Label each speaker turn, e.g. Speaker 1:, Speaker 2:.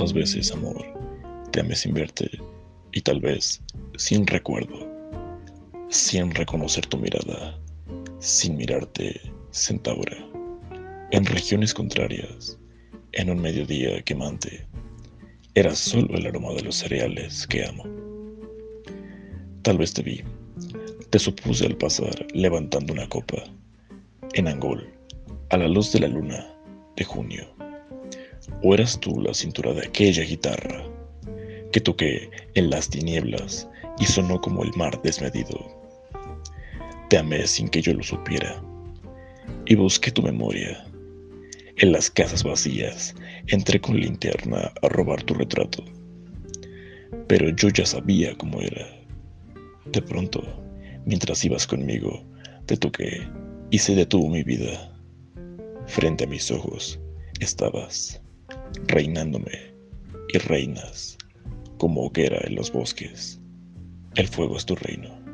Speaker 1: ¿Cuántas veces, amor, te amé sin verte y tal vez sin recuerdo, sin reconocer tu mirada, sin mirarte centaura, en regiones contrarias, en un mediodía quemante? Era solo el aroma de los cereales que amo. Tal vez te vi, te supuse al pasar levantando una copa, en Angol, a la luz de la luna de junio. ¿O eras tú la cintura de aquella guitarra que toqué en las tinieblas y sonó como el mar desmedido? Te amé sin que yo lo supiera y busqué tu memoria. En las casas vacías entré con linterna a robar tu retrato. Pero yo ya sabía cómo era de pronto, mientras ibas conmigo, te toqué y se detuvo mi vida. Frente a mis ojos estabas, reinándome y reinas como hoguera en los bosques. El fuego es tu reino.